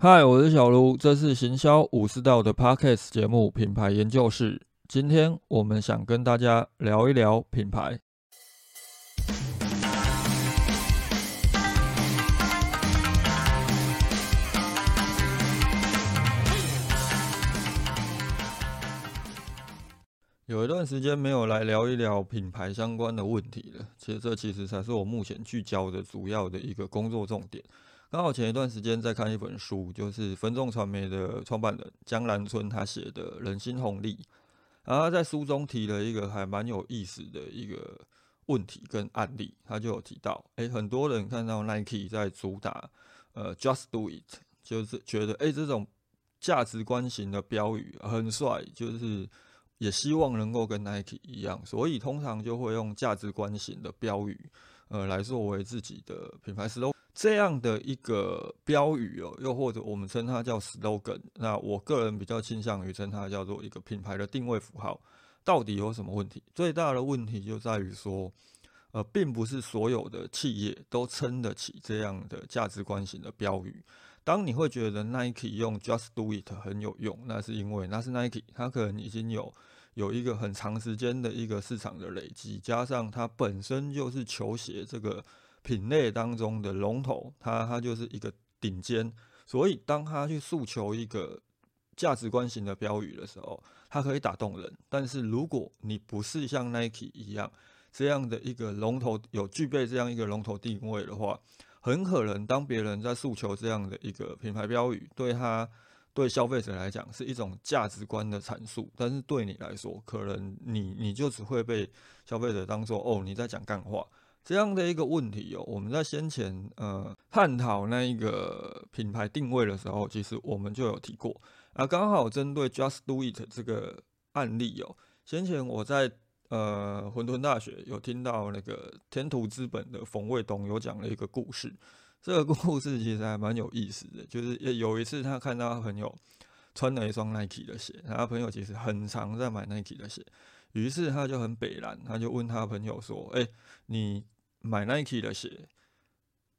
嗨，我是小卢，这是行销武士道的 Podcast 节目品牌研究室。今天我们想跟大家聊一聊品牌。有一段时间没有来聊一聊品牌相关的问题了，其实这其实才是我目前聚焦的主要的一个工作重点。刚好前一段时间在看一本书，就是分众传媒的创办人江南春他写的《人心红利》，然后他在书中提了一个还蛮有意思的一个问题跟案例，他就有提到，哎，很多人看到 Nike 在主打呃 Just Do It，就是觉得哎这种价值观型的标语很帅，就是也希望能够跟 Nike 一样，所以通常就会用价值观型的标语呃来作为自己的品牌 slogan。这样的一个标语哦，又或者我们称它叫 slogan，那我个人比较倾向于称它叫做一个品牌的定位符号。到底有什么问题？最大的问题就在于说，呃，并不是所有的企业都撑得起这样的价值观型的标语。当你会觉得 Nike 用 Just Do It 很有用，那是因为那是 Nike，它可能已经有有一个很长时间的一个市场的累积，加上它本身就是球鞋这个。品类当中的龙头，它它就是一个顶尖，所以当他去诉求一个价值观型的标语的时候，它可以打动人。但是如果你不是像 Nike 一样这样的一个龙头，有具备这样一个龙头定位的话，很可能当别人在诉求这样的一个品牌标语，对他对消费者来讲是一种价值观的阐述，但是对你来说，可能你你就只会被消费者当做哦你在讲干话。这样的一个问题哦，我们在先前呃探讨那一个品牌定位的时候，其实我们就有提过啊。刚好针对 Just Do It 这个案例哦，先前我在呃混沌大学有听到那个天图资本的冯卫东有讲了一个故事。这个故事其实还蛮有意思的，就是有一次他看到他朋友穿了一双 Nike 的鞋，他朋友其实很常在买 Nike 的鞋，于是他就很北蓝，他就问他朋友说：“哎，你？”买 Nike 的鞋，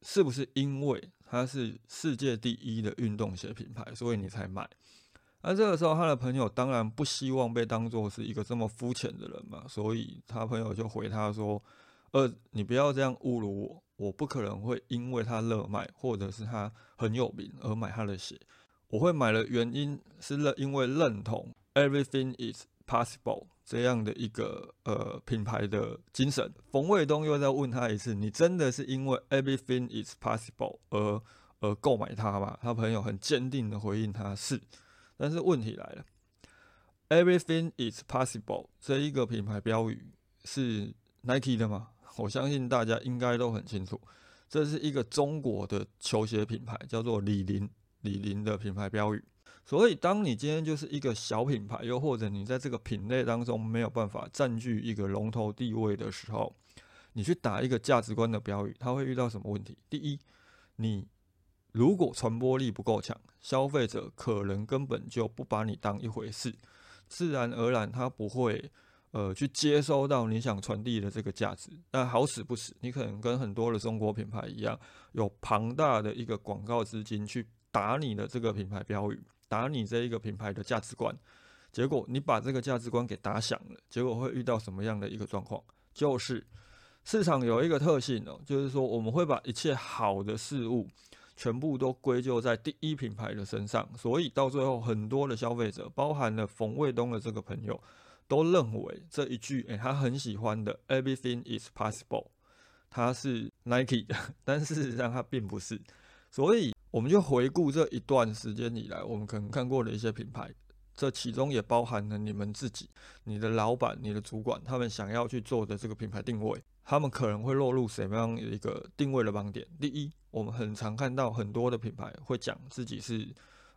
是不是因为它是世界第一的运动鞋品牌，所以你才买？那这个时候，他的朋友当然不希望被当做是一个这么肤浅的人嘛，所以他朋友就回他说：“呃，你不要这样侮辱我，我不可能会因为他热卖或者是他很有名而买他的鞋，我会买的原因是认因为认同 Everything is possible。”这样的一个呃品牌的精神，冯卫东又再问他一次：“你真的是因为 everything is possible 而而购买它吗？”他朋友很坚定的回应他是。但是问题来了，everything is possible 这一个品牌标语是 Nike 的吗？我相信大家应该都很清楚，这是一个中国的球鞋品牌，叫做李宁，李宁的品牌标语。所以，当你今天就是一个小品牌，又或者你在这个品类当中没有办法占据一个龙头地位的时候，你去打一个价值观的标语，它会遇到什么问题？第一，你如果传播力不够强，消费者可能根本就不把你当一回事，自然而然他不会呃去接收到你想传递的这个价值。但好死不死，你可能跟很多的中国品牌一样，有庞大的一个广告资金去打你的这个品牌标语。打你这一个品牌的价值观，结果你把这个价值观给打响了，结果会遇到什么样的一个状况？就是市场有一个特性哦，就是说我们会把一切好的事物全部都归咎在第一品牌的身上，所以到最后很多的消费者，包含了冯卫东的这个朋友，都认为这一句诶，他很喜欢的 “Everything is possible”，它是 Nike，但事实上它并不是，所以。我们就回顾这一段时间以来，我们可能看过的一些品牌，这其中也包含了你们自己、你的老板、你的主管，他们想要去做的这个品牌定位，他们可能会落入什么样的一个定位的盲点？第一，我们很常看到很多的品牌会讲自己是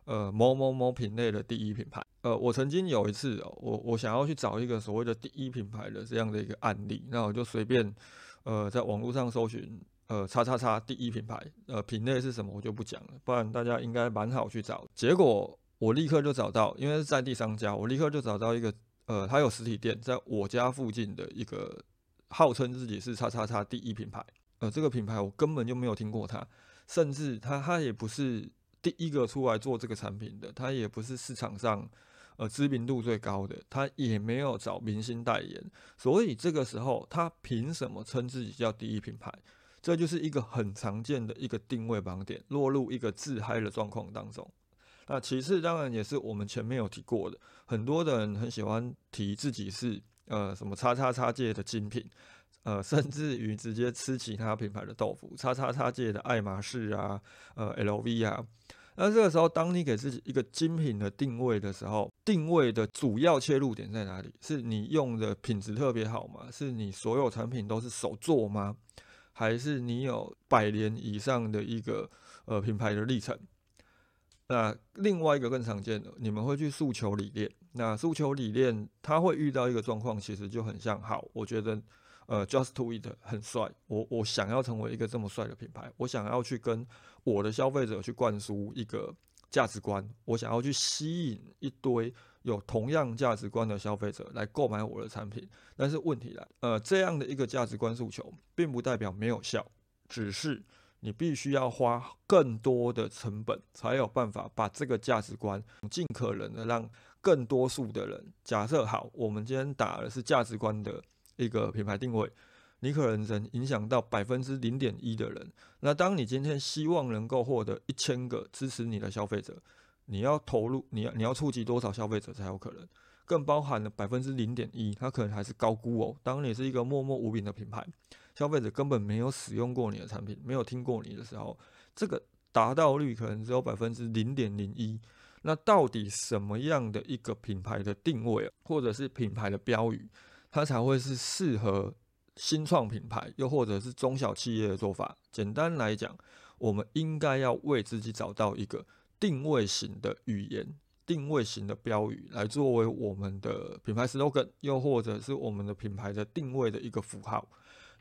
呃某某某品类的第一品牌。呃，我曾经有一次，我我想要去找一个所谓的第一品牌的这样的一个案例，那我就随便呃在网络上搜寻。呃，叉叉叉第一品牌，呃，品类是什么我就不讲了，不然大家应该蛮好去找。结果我立刻就找到，因为是在地商家，我立刻就找到一个，呃，他有实体店，在我家附近的一个，号称自己是叉叉叉第一品牌，呃，这个品牌我根本就没有听过它，甚至它它也不是第一个出来做这个产品的，它也不是市场上呃知名度最高的，它也没有找明星代言，所以这个时候它凭什么称自己叫第一品牌？这就是一个很常见的一个定位盲点，落入一个自嗨的状况当中。那其次，当然也是我们前面有提过的，很多的人很喜欢提自己是呃什么叉叉叉界的精品，呃，甚至于直接吃其他品牌的豆腐，叉叉叉界的爱马仕啊，呃，LV 啊。那这个时候，当你给自己一个精品的定位的时候，定位的主要切入点在哪里？是你用的品质特别好吗？是你所有产品都是手做吗？还是你有百年以上的一个呃品牌的历程？那另外一个更常见的，你们会去诉求理念。那诉求理念，它会遇到一个状况，其实就很像好，我觉得呃，Just to It 很帅，我我想要成为一个这么帅的品牌，我想要去跟我的消费者去灌输一个价值观，我想要去吸引一堆。有同样价值观的消费者来购买我的产品，但是问题来，呃，这样的一个价值观诉求，并不代表没有效，只是你必须要花更多的成本，才有办法把这个价值观尽可能的让更多数的人。假设好，我们今天打的是价值观的一个品牌定位，你可能能影响到百分之零点一的人。那当你今天希望能够获得一千个支持你的消费者。你要投入，你要你要触及多少消费者才有可能？更包含了百分之零点一，它可能还是高估哦。当你是一个默默无名的品牌，消费者根本没有使用过你的产品，没有听过你的时候，这个达到率可能只有百分之零点零一。那到底什么样的一个品牌的定位，或者是品牌的标语，它才会是适合新创品牌，又或者是中小企业的做法？简单来讲，我们应该要为自己找到一个。定位型的语言，定位型的标语，来作为我们的品牌 slogan，又或者是我们的品牌的定位的一个符号。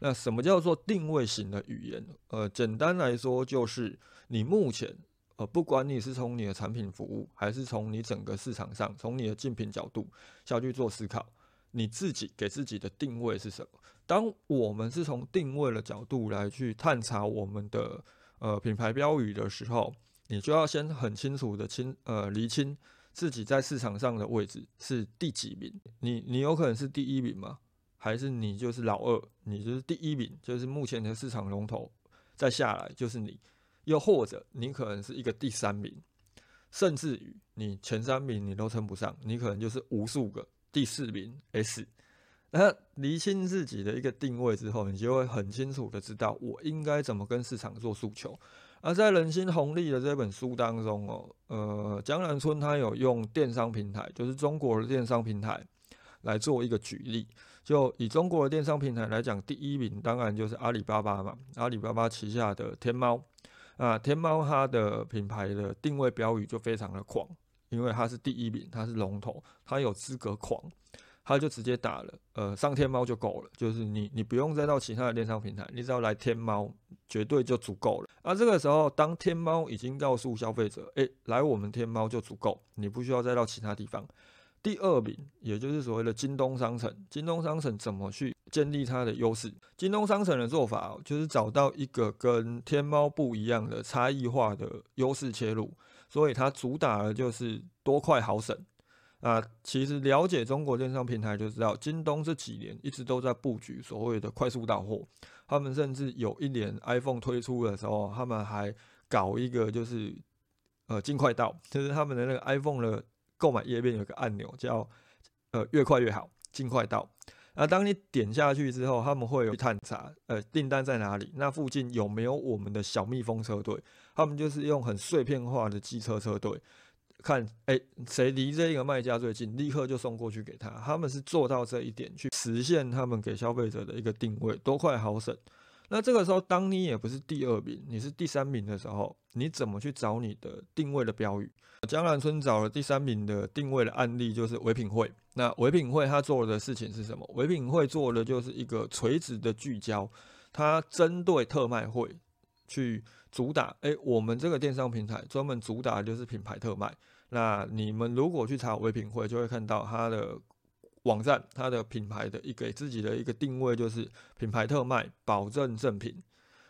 那什么叫做定位型的语言？呃，简单来说，就是你目前，呃，不管你是从你的产品服务，还是从你整个市场上，从你的竞品角度下去做思考，你自己给自己的定位是什么？当我们是从定位的角度来去探查我们的呃品牌标语的时候。你就要先很清楚的清呃厘清自己在市场上的位置是第几名。你你有可能是第一名吗？还是你就是老二？你就是第一名，就是目前的市场龙头，再下来就是你。又或者你可能是一个第三名，甚至于你前三名你都称不上，你可能就是无数个第四名 S。那厘清自己的一个定位之后，你就会很清楚的知道我应该怎么跟市场做诉求。而在《人心红利》的这本书当中哦，呃，江南春他有用电商平台，就是中国的电商平台来做一个举例。就以中国的电商平台来讲，第一名当然就是阿里巴巴嘛，阿里巴巴旗下的天猫。啊，天猫它的品牌的定位标语就非常的狂，因为它是第一名，它是龙头，它有资格狂。他就直接打了，呃，上天猫就够了，就是你你不用再到其他的电商平台，你只要来天猫，绝对就足够了。而这个时候，当天猫已经告诉消费者，诶，来我们天猫就足够，你不需要再到其他地方。第二名，也就是所谓的京东商城，京东商城怎么去建立它的优势？京东商城的做法就是找到一个跟天猫不一样的差异化的优势切入，所以它主打的就是多快好省。啊，其实了解中国电商平台就知道，京东这几年一直都在布局所谓的快速到货。他们甚至有一年 iPhone 推出的时候，他们还搞一个就是呃尽快到，就是他们的那个 iPhone 的购买页面有个按钮叫呃越快越好，尽快到。那当你点下去之后，他们会有探查呃订单在哪里，那附近有没有我们的小蜜蜂车队？他们就是用很碎片化的机车车队。看，哎，谁离这个卖家最近，立刻就送过去给他。他们是做到这一点，去实现他们给消费者的一个定位，多快好省。那这个时候，当你也不是第二名，你是第三名的时候，你怎么去找你的定位的标语？江南春找了第三名的定位的案例，就是唯品会。那唯品会他做的事情是什么？唯品会做的就是一个垂直的聚焦，它针对特卖会去主打。哎，我们这个电商平台专门主打就是品牌特卖。那你们如果去查唯品会，就会看到它的网站，它的品牌的一给自己的一个定位就是品牌特卖，保证正品。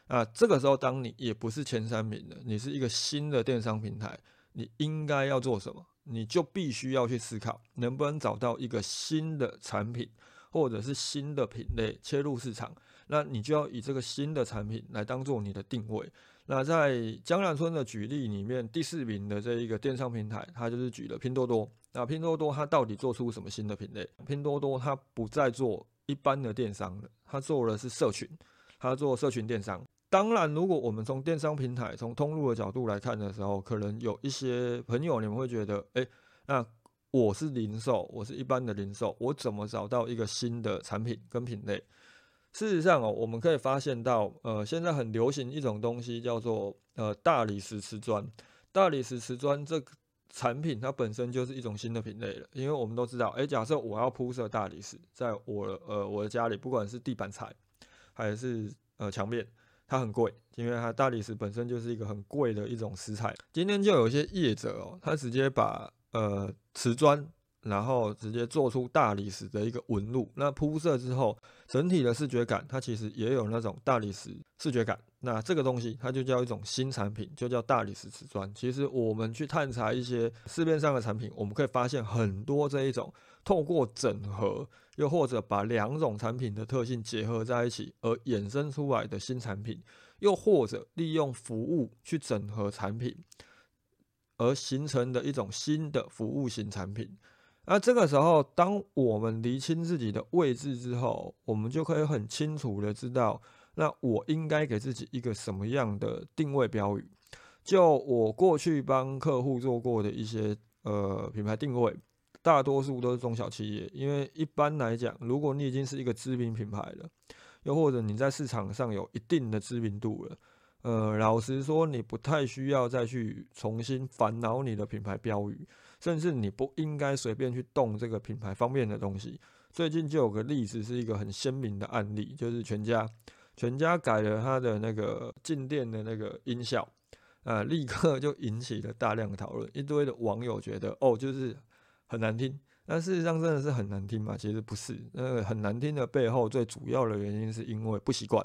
啊，这个时候当你也不是前三名了，你是一个新的电商平台，你应该要做什么？你就必须要去思考，能不能找到一个新的产品，或者是新的品类切入市场。那你就要以这个新的产品来当做你的定位。那在江南村的举例里面，第四名的这一个电商平台，它就是举了拼多多。那拼多多它到底做出什么新的品类？拼多多它不再做一般的电商了，它做的是社群，它做社群电商。当然，如果我们从电商平台、从通路的角度来看的时候，可能有一些朋友你们会觉得，哎，那我是零售，我是一般的零售，我怎么找到一个新的产品跟品类？事实上哦，我们可以发现到，呃，现在很流行一种东西叫做呃大理石瓷砖。大理石瓷砖这个产品它本身就是一种新的品类了，因为我们都知道，哎，假设我要铺设大理石，在我呃我的家里，不管是地板材还是呃墙面，它很贵，因为它大理石本身就是一个很贵的一种石材。今天就有一些业者哦，他直接把呃瓷砖。然后直接做出大理石的一个纹路，那铺设之后，整体的视觉感，它其实也有那种大理石视觉感。那这个东西它就叫一种新产品，就叫大理石瓷砖。其实我们去探查一些市面上的产品，我们可以发现很多这一种透过整合，又或者把两种产品的特性结合在一起而衍生出来的新产品，又或者利用服务去整合产品而形成的一种新的服务型产品。那这个时候，当我们厘清自己的位置之后，我们就可以很清楚的知道，那我应该给自己一个什么样的定位标语。就我过去帮客户做过的一些呃品牌定位，大多数都是中小企业，因为一般来讲，如果你已经是一个知名品牌了，又或者你在市场上有一定的知名度了，呃，老实说，你不太需要再去重新烦恼你的品牌标语。甚至你不应该随便去动这个品牌方面的东西。最近就有个例子，是一个很鲜明的案例，就是全家，全家改了它的那个进店的那个音效，呃，立刻就引起了大量的讨论，一堆的网友觉得，哦，就是很难听。但事实上真的是很难听吗？其实不是，那个很难听的背后，最主要的原因是因为不习惯。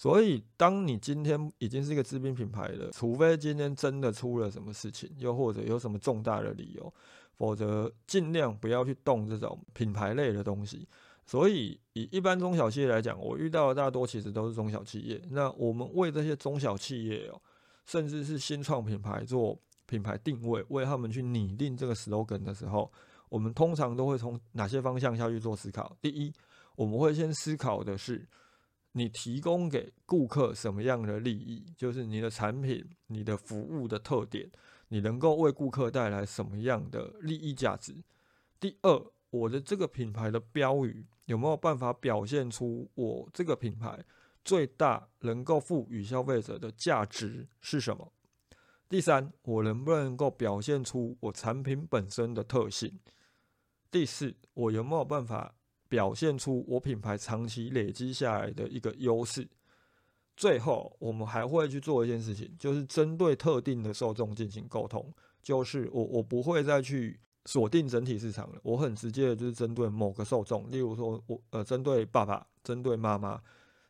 所以，当你今天已经是一个知名品牌了，除非今天真的出了什么事情，又或者有什么重大的理由，否则尽量不要去动这种品牌类的东西。所以，以一般中小企业来讲，我遇到的大多其实都是中小企业。那我们为这些中小企业哦，甚至是新创品牌做品牌定位，为他们去拟定这个 slogan 的时候，我们通常都会从哪些方向下去做思考？第一，我们会先思考的是。你提供给顾客什么样的利益？就是你的产品、你的服务的特点，你能够为顾客带来什么样的利益价值？第二，我的这个品牌的标语有没有办法表现出我这个品牌最大能够赋予消费者的价值是什么？第三，我能不能够表现出我产品本身的特性？第四，我有没有办法？表现出我品牌长期累积下来的一个优势。最后，我们还会去做一件事情，就是针对特定的受众进行沟通。就是我我不会再去锁定整体市场了，我很直接的就是针对某个受众，例如说我呃针对爸爸、针对妈妈，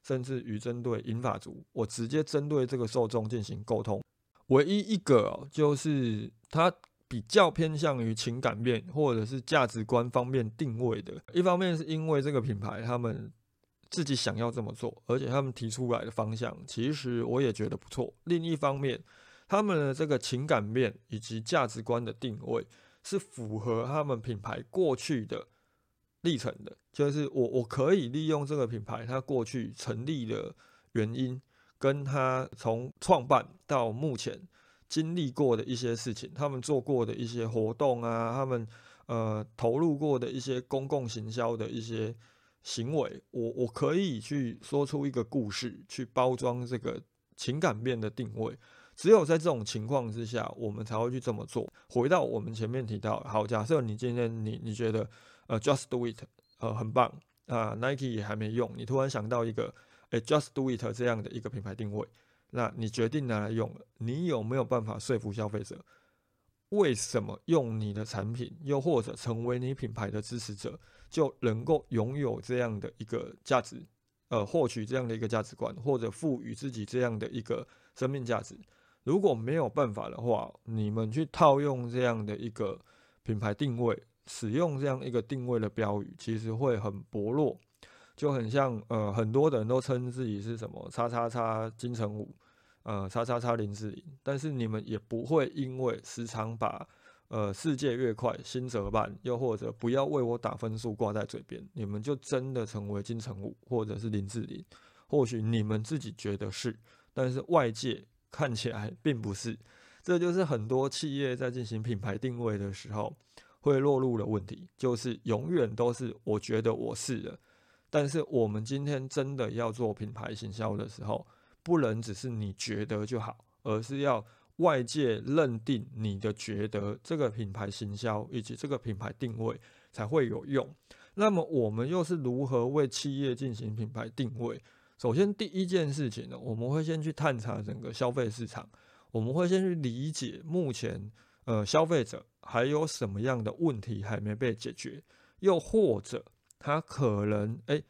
甚至于针对银发族，我直接针对这个受众进行沟通。唯一一个就是他。比较偏向于情感面或者是价值观方面定位的，一方面是因为这个品牌他们自己想要这么做，而且他们提出来的方向其实我也觉得不错。另一方面，他们的这个情感面以及价值观的定位是符合他们品牌过去的历程的，就是我我可以利用这个品牌它过去成立的原因，跟它从创办到目前。经历过的一些事情，他们做过的一些活动啊，他们呃投入过的一些公共行销的一些行为，我我可以去说出一个故事，去包装这个情感面的定位。只有在这种情况之下，我们才会去这么做。回到我们前面提到，好，假设你今天你你觉得呃 Just Do It 呃很棒啊，Nike 也还没用，你突然想到一个诶 Just Do It 这样的一个品牌定位。那你决定拿来用了，你有没有办法说服消费者，为什么用你的产品，又或者成为你品牌的支持者，就能够拥有这样的一个价值？呃获取这样的一个价值观，或者赋予自己这样的一个生命价值。如果没有办法的话，你们去套用这样的一个品牌定位，使用这样一个定位的标语，其实会很薄弱，就很像呃很多的人都称自己是什么叉叉叉金城武，呃叉叉叉林志玲，但是你们也不会因为时常把呃世界越快心则慢，又或者不要为我打分数挂在嘴边，你们就真的成为金城武或者是林志玲，或许你们自己觉得是，但是外界。看起来并不是，这就是很多企业在进行品牌定位的时候会落入的问题，就是永远都是我觉得我是了，但是我们今天真的要做品牌行销的时候，不能只是你觉得就好，而是要外界认定你的觉得，这个品牌行销以及这个品牌定位才会有用。那么我们又是如何为企业进行品牌定位？首先，第一件事情呢，我们会先去探查整个消费市场，我们会先去理解目前呃消费者还有什么样的问题还没被解决，又或者他可能诶，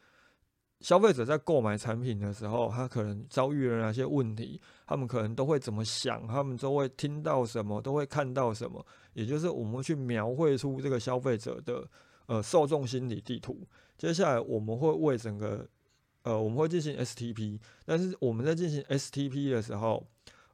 消费者在购买产品的时候，他可能遭遇了哪些问题，他们可能都会怎么想，他们都会听到什么，都会看到什么，也就是我们去描绘出这个消费者的呃受众心理地图。接下来，我们会为整个呃，我们会进行 STP，但是我们在进行 STP 的时候，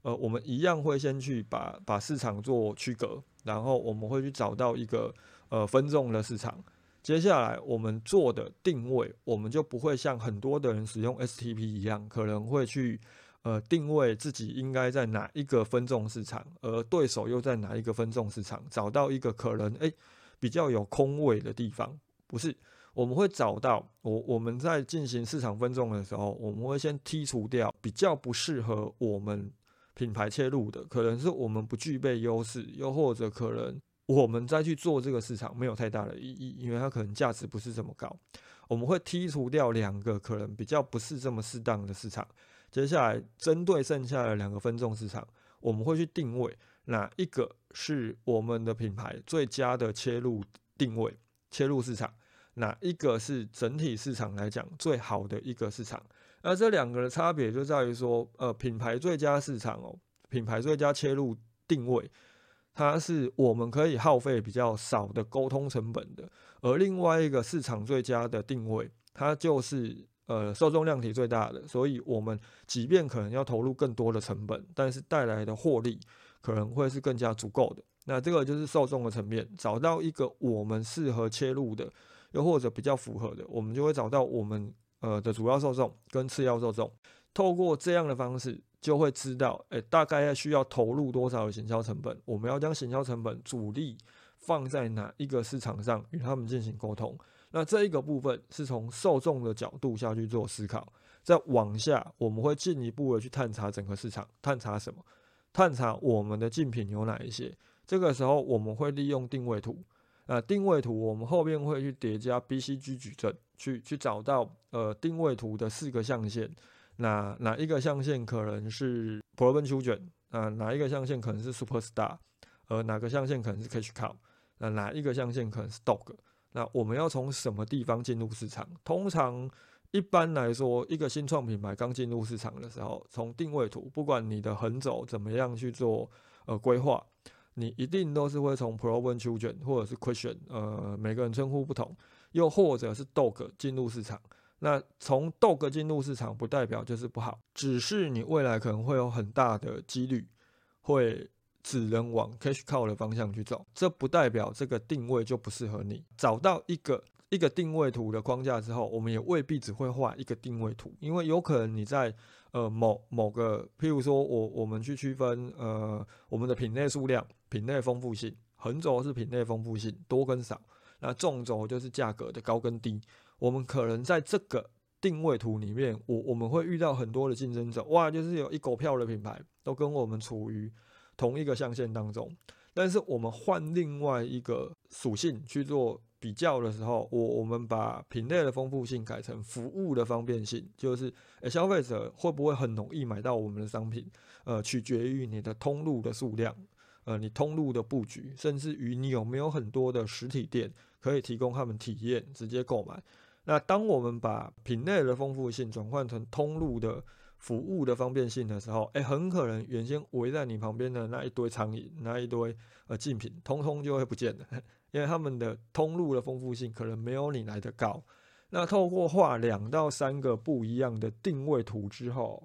呃，我们一样会先去把把市场做区隔，然后我们会去找到一个呃分众的市场。接下来我们做的定位，我们就不会像很多的人使用 STP 一样，可能会去呃定位自己应该在哪一个分众市场，而对手又在哪一个分众市场，找到一个可能诶比较有空位的地方，不是。我们会找到我我们在进行市场分众的时候，我们会先剔除掉比较不适合我们品牌切入的，可能是我们不具备优势，又或者可能我们再去做这个市场没有太大的意义，因为它可能价值不是这么高。我们会剔除掉两个可能比较不是这么适当的市场，接下来针对剩下的两个分众市场，我们会去定位哪一个是我们的品牌最佳的切入定位、切入市场。哪一个是整体市场来讲最好的一个市场？那这两个的差别就在于说，呃，品牌最佳市场哦，品牌最佳切入定位，它是我们可以耗费比较少的沟通成本的；而另外一个市场最佳的定位，它就是呃受众量体最大的，所以我们即便可能要投入更多的成本，但是带来的获利可能会是更加足够的。那这个就是受众的层面，找到一个我们适合切入的。又或者比较符合的，我们就会找到我们呃的主要受众跟次要受众，透过这样的方式，就会知道，诶，大概要需要投入多少的行销成本，我们要将行销成本主力放在哪一个市场上与他们进行沟通。那这一个部分是从受众的角度下去做思考，再往下，我们会进一步的去探查整个市场，探查什么？探查我们的竞品有哪一些？这个时候，我们会利用定位图。呃，定位图我们后面会去叠加 BCG 矩阵，去去找到呃定位图的四个象限，哪哪一个象限可能是 Proven Children，啊哪一个象限可能是 Superstar，呃哪个象限可能是 Cash Cow，那哪一个象限可能是 Dog，那我们要从什么地方进入市场？通常一般来说，一个新创品牌刚进入市场的时候，从定位图，不管你的横轴怎么样去做呃规划。你一定都是会从 proven children 或者是 question，呃，每个人称呼不同，又或者是 dog 进入市场。那从 dog 进入市场不代表就是不好，只是你未来可能会有很大的几率会只能往 cash cow 的方向去走。这不代表这个定位就不适合你。找到一个一个定位图的框架之后，我们也未必只会画一个定位图，因为有可能你在呃某某个，譬如说我我们去区分呃我们的品类数量。品类丰富性，横轴是品类丰富性多跟少，那纵轴就是价格的高跟低。我们可能在这个定位图里面，我我们会遇到很多的竞争者，哇，就是有一狗票的品牌都跟我们处于同一个象限当中。但是我们换另外一个属性去做比较的时候，我我们把品类的丰富性改成服务的方便性，就是诶消费者会不会很容易买到我们的商品？呃，取决于你的通路的数量。呃，你通路的布局，甚至于你有没有很多的实体店可以提供他们体验，直接购买。那当我们把品类的丰富性转换成通路的服务的方便性的时候，哎，很可能原先围在你旁边的那一堆苍蝇、那一堆呃竞品，通通就会不见了，因为他们的通路的丰富性可能没有你来的高。那透过画两到三个不一样的定位图之后，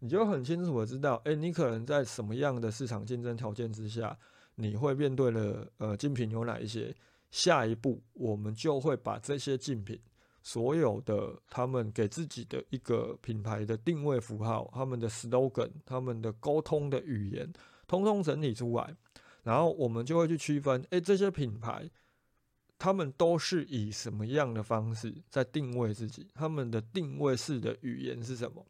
你就很清楚的知道，哎，你可能在什么样的市场竞争条件之下，你会面对了呃竞品有哪一些？下一步我们就会把这些竞品。所有的他们给自己的一个品牌的定位符号，他们的 slogan，他们的沟通的语言，通通整理出来，然后我们就会去区分，哎，这些品牌，他们都是以什么样的方式在定位自己？他们的定位式的语言是什么？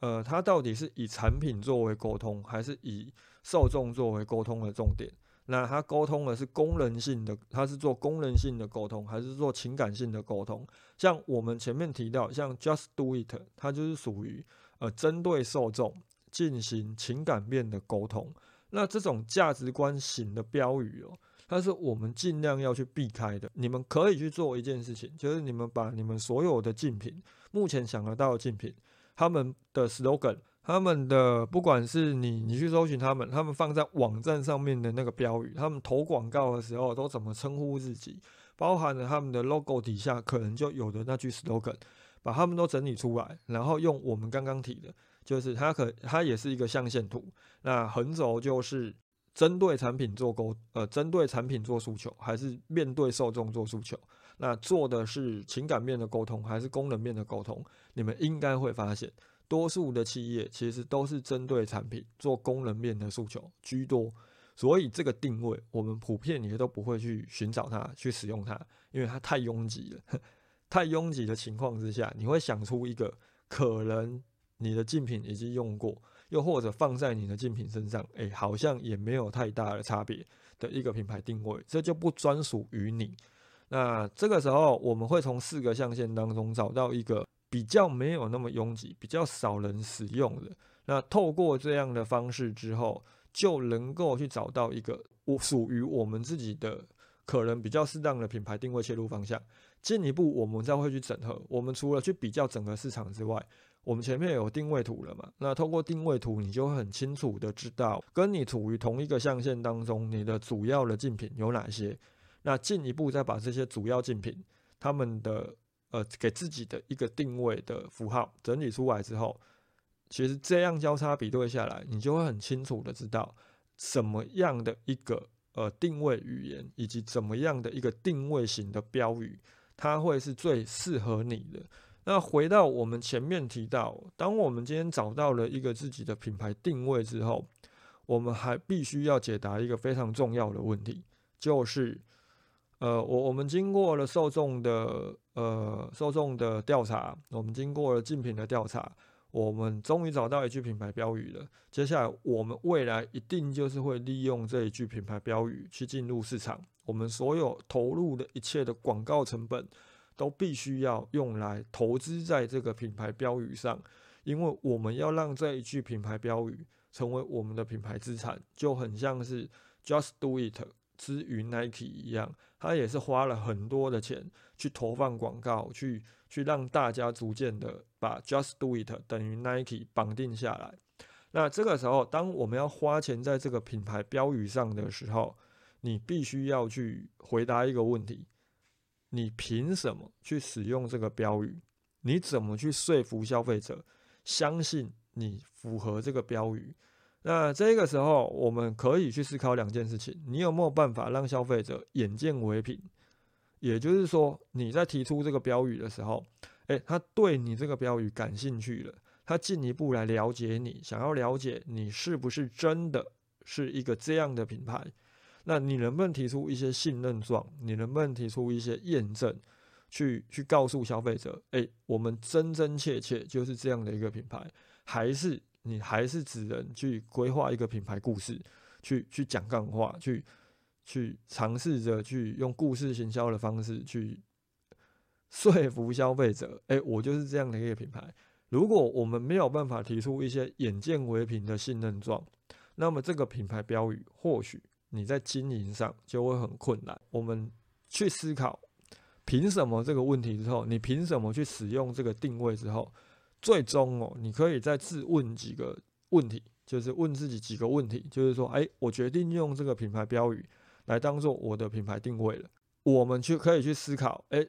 呃，它到底是以产品作为沟通，还是以受众作为沟通的重点？那他沟通的是功能性的，他是做功能性的沟通，还是做情感性的沟通？像我们前面提到，像 Just Do It，它就是属于呃针对受众进行情感面的沟通。那这种价值观型的标语哦，它是我们尽量要去避开的。你们可以去做一件事情，就是你们把你们所有的竞品，目前想得到的竞品，他们的 slogan。他们的不管是你，你去搜寻他们，他们放在网站上面的那个标语，他们投广告的时候都怎么称呼自己，包含了他们的 logo 底下可能就有的那句 slogan，把他们都整理出来，然后用我们刚刚提的，就是它可它也是一个象限图，那横轴就是针对产品做沟，呃，针对产品做诉求，还是面对受众做诉求，那做的是情感面的沟通，还是功能面的沟通，你们应该会发现。多数的企业其实都是针对产品做功能面的诉求居多，所以这个定位我们普遍也都不会去寻找它、去使用它，因为它太拥挤了。太拥挤的情况之下，你会想出一个可能你的竞品已经用过，又或者放在你的竞品身上，哎，好像也没有太大的差别的一个品牌定位，这就不专属于你。那这个时候，我们会从四个象限当中找到一个。比较没有那么拥挤，比较少人使用的，那透过这样的方式之后，就能够去找到一个我属于我们自己的可能比较适当的品牌定位切入方向。进一步，我们再会去整合。我们除了去比较整个市场之外，我们前面有定位图了嘛？那透过定位图，你就会很清楚的知道，跟你处于同一个象限当中，你的主要的竞品有哪些。那进一步再把这些主要竞品，他们的。呃，给自己的一个定位的符号整理出来之后，其实这样交叉比对下来，你就会很清楚的知道什么样的一个呃定位语言，以及怎么样的一个定位型的标语，它会是最适合你的。那回到我们前面提到，当我们今天找到了一个自己的品牌定位之后，我们还必须要解答一个非常重要的问题，就是。呃，我我们经过了受众的呃受众的调查，我们经过了竞品的调查，我们终于找到一句品牌标语了。接下来，我们未来一定就是会利用这一句品牌标语去进入市场。我们所有投入的一切的广告成本，都必须要用来投资在这个品牌标语上，因为我们要让这一句品牌标语成为我们的品牌资产，就很像是 Just Do It 之于 Nike 一样。他也是花了很多的钱去投放广告，去去让大家逐渐的把 Just Do It 等于 Nike 绑定下来。那这个时候，当我们要花钱在这个品牌标语上的时候，你必须要去回答一个问题：你凭什么去使用这个标语？你怎么去说服消费者相信你符合这个标语？那这个时候，我们可以去思考两件事情：你有没有办法让消费者眼见为凭？也就是说，你在提出这个标语的时候，诶，他对你这个标语感兴趣了，他进一步来了解你，想要了解你是不是真的是一个这样的品牌？那你能不能提出一些信任状？你能不能提出一些验证，去去告诉消费者，诶，我们真真切切就是这样的一个品牌，还是？你还是只能去规划一个品牌故事，去去讲干话，去去尝试着去用故事行销的方式去说服消费者。哎，我就是这样的一个品牌。如果我们没有办法提出一些眼见为凭的信任状，那么这个品牌标语或许你在经营上就会很困难。我们去思考凭什么这个问题之后，你凭什么去使用这个定位之后，最终哦，你可以再自问几个问题，就是问自己几个问题，就是说，哎，我决定用这个品牌标语来当做我的品牌定位了，我们去可以去思考，哎，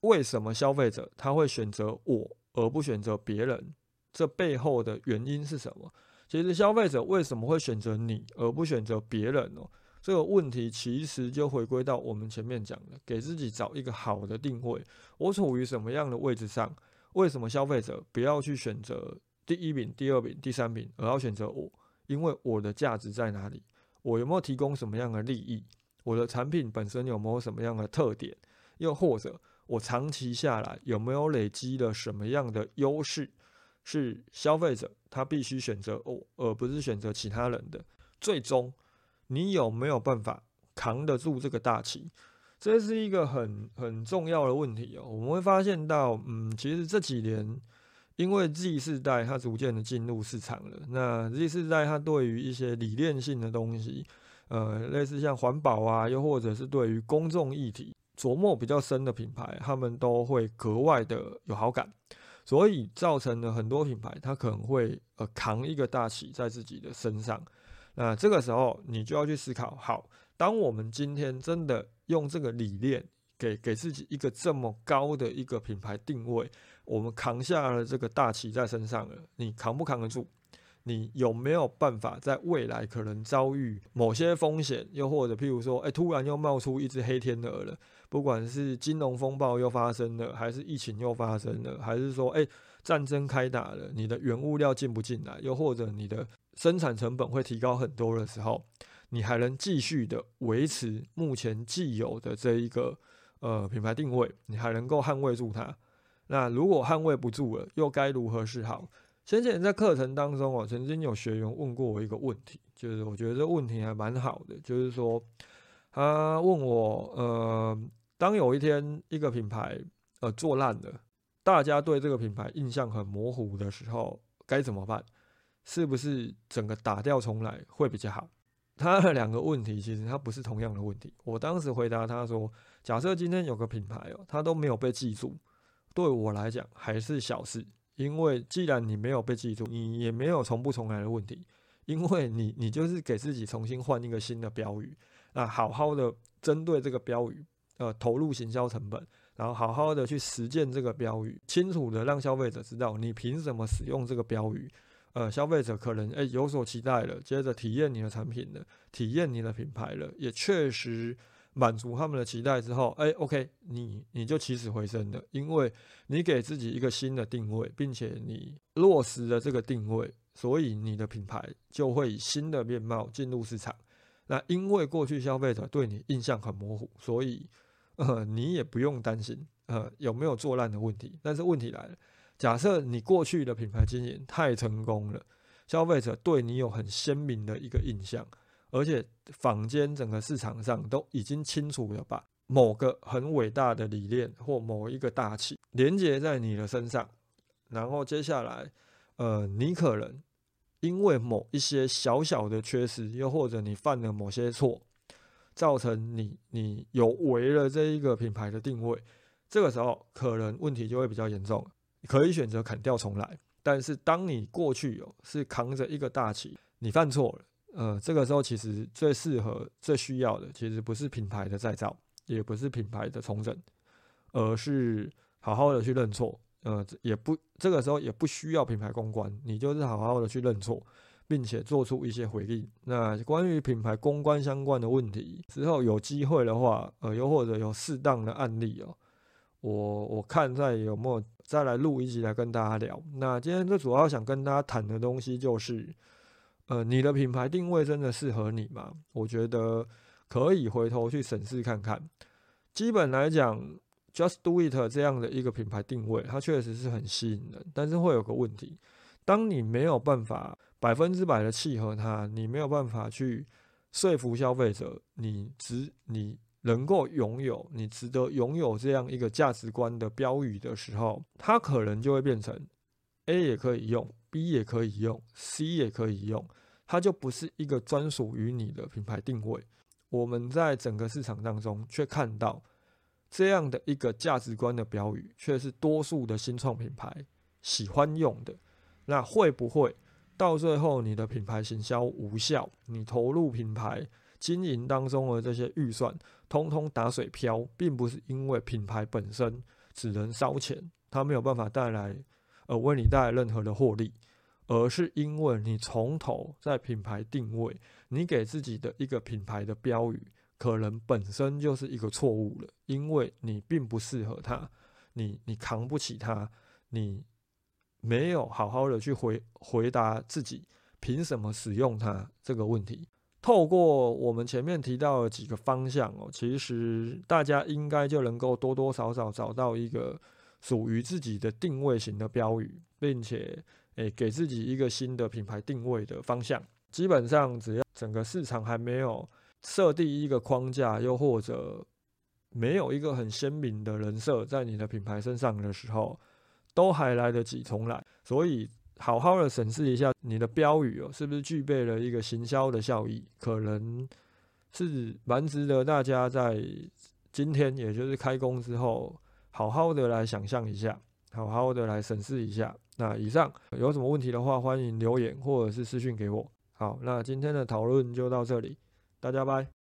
为什么消费者他会选择我而不选择别人？这背后的原因是什么？其实消费者为什么会选择你而不选择别人呢？这个问题其实就回归到我们前面讲的，给自己找一个好的定位。我处于什么样的位置上？为什么消费者不要去选择第一名、第二名、第三名，而要选择我？因为我的价值在哪里？我有没有提供什么样的利益？我的产品本身有没有什么样的特点？又或者我长期下来有没有累积了什么样的优势？是消费者他必须选择我，而不是选择其他人的。最终。你有没有办法扛得住这个大旗？这是一个很很重要的问题哦。我们会发现到，嗯，其实这几年，因为 Z 世代它逐渐的进入市场了，那 Z 世代它对于一些理念性的东西，呃，类似像环保啊，又或者是对于公众议题琢磨比较深的品牌，他们都会格外的有好感，所以造成了很多品牌它可能会呃扛一个大旗在自己的身上。那这个时候，你就要去思考：好，当我们今天真的用这个理念，给给自己一个这么高的一个品牌定位，我们扛下了这个大旗在身上了，你扛不扛得住？你有没有办法在未来可能遭遇某些风险，又或者譬如说，哎，突然又冒出一只黑天鹅了，不管是金融风暴又发生了，还是疫情又发生了，还是说，哎，战争开打了，你的原物料进不进来，又或者你的生产成本会提高很多的时候，你还能继续的维持目前既有的这一个呃品牌定位，你还能够捍卫住它。那如果捍卫不住了，又该如何是好？先前在课程当中哦，曾经有学员问过我一个问题，就是我觉得这问题还蛮好的，就是说他问我，呃，当有一天一个品牌呃做烂了，大家对这个品牌印象很模糊的时候，该怎么办？是不是整个打掉重来会比较好？他的两个问题其实他不是同样的问题。我当时回答他说：“假设今天有个品牌哦，它都没有被记住，对我来讲还是小事，因为既然你没有被记住，你也没有重不重来的问题，因为你你就是给自己重新换一个新的标语，那好好的针对这个标语，呃，投入行销成本，然后好好的去实践这个标语，清楚的让消费者知道你凭什么使用这个标语。”呃，消费者可能诶有所期待了，接着体验你的产品了，体验你的品牌了，也确实满足他们的期待之后，诶 o k 你你就起死回生了，因为你给自己一个新的定位，并且你落实了这个定位，所以你的品牌就会以新的面貌进入市场。那因为过去消费者对你印象很模糊，所以呃你也不用担心呃有没有做烂的问题。但是问题来了。假设你过去的品牌经营太成功了，消费者对你有很鲜明的一个印象，而且坊间整个市场上都已经清楚了把某个很伟大的理念或某一个大气连接在你的身上，然后接下来，呃，你可能因为某一些小小的缺失，又或者你犯了某些错，造成你你有违了这一个品牌的定位，这个时候可能问题就会比较严重。可以选择砍掉重来，但是当你过去有是扛着一个大旗，你犯错了，呃，这个时候其实最适合、最需要的，其实不是品牌的再造，也不是品牌的重整，而是好好的去认错，呃，也不这个时候也不需要品牌公关，你就是好好的去认错，并且做出一些回应。那关于品牌公关相关的问题，之后有机会的话，呃，又或者有适当的案例哦。我我看在有没有再来录一集来跟大家聊。那今天最主要想跟大家谈的东西就是，呃，你的品牌定位真的适合你吗？我觉得可以回头去审视看看。基本来讲，Just Do It 这样的一个品牌定位，它确实是很吸引人，但是会有个问题，当你没有办法百分之百的契合它，你没有办法去说服消费者，你只你。能够拥有你值得拥有这样一个价值观的标语的时候，它可能就会变成 A 也可以用，B 也可以用，C 也可以用，它就不是一个专属于你的品牌定位。我们在整个市场当中却看到这样的一个价值观的标语，却是多数的新创品牌喜欢用的。那会不会到最后你的品牌行销无效？你投入品牌经营当中的这些预算，通通打水漂，并不是因为品牌本身只能烧钱，它没有办法带来呃为你带来任何的获利，而是因为你从头在品牌定位，你给自己的一个品牌的标语。可能本身就是一个错误了，因为你并不适合它，你你扛不起它，你没有好好的去回回答自己凭什么使用它这个问题。透过我们前面提到的几个方向哦，其实大家应该就能够多多少少找到一个属于自己的定位型的标语，并且诶给自己一个新的品牌定位的方向。基本上只要整个市场还没有。设定一个框架，又或者没有一个很鲜明的人设在你的品牌身上的时候，都还来得及重来。所以，好好的审视一下你的标语哦，是不是具备了一个行销的效益？可能是蛮值得大家在今天，也就是开工之后，好好的来想象一下，好好的来审视一下。那以上有什么问题的话，欢迎留言或者是私讯给我。好，那今天的讨论就到这里。大家拜。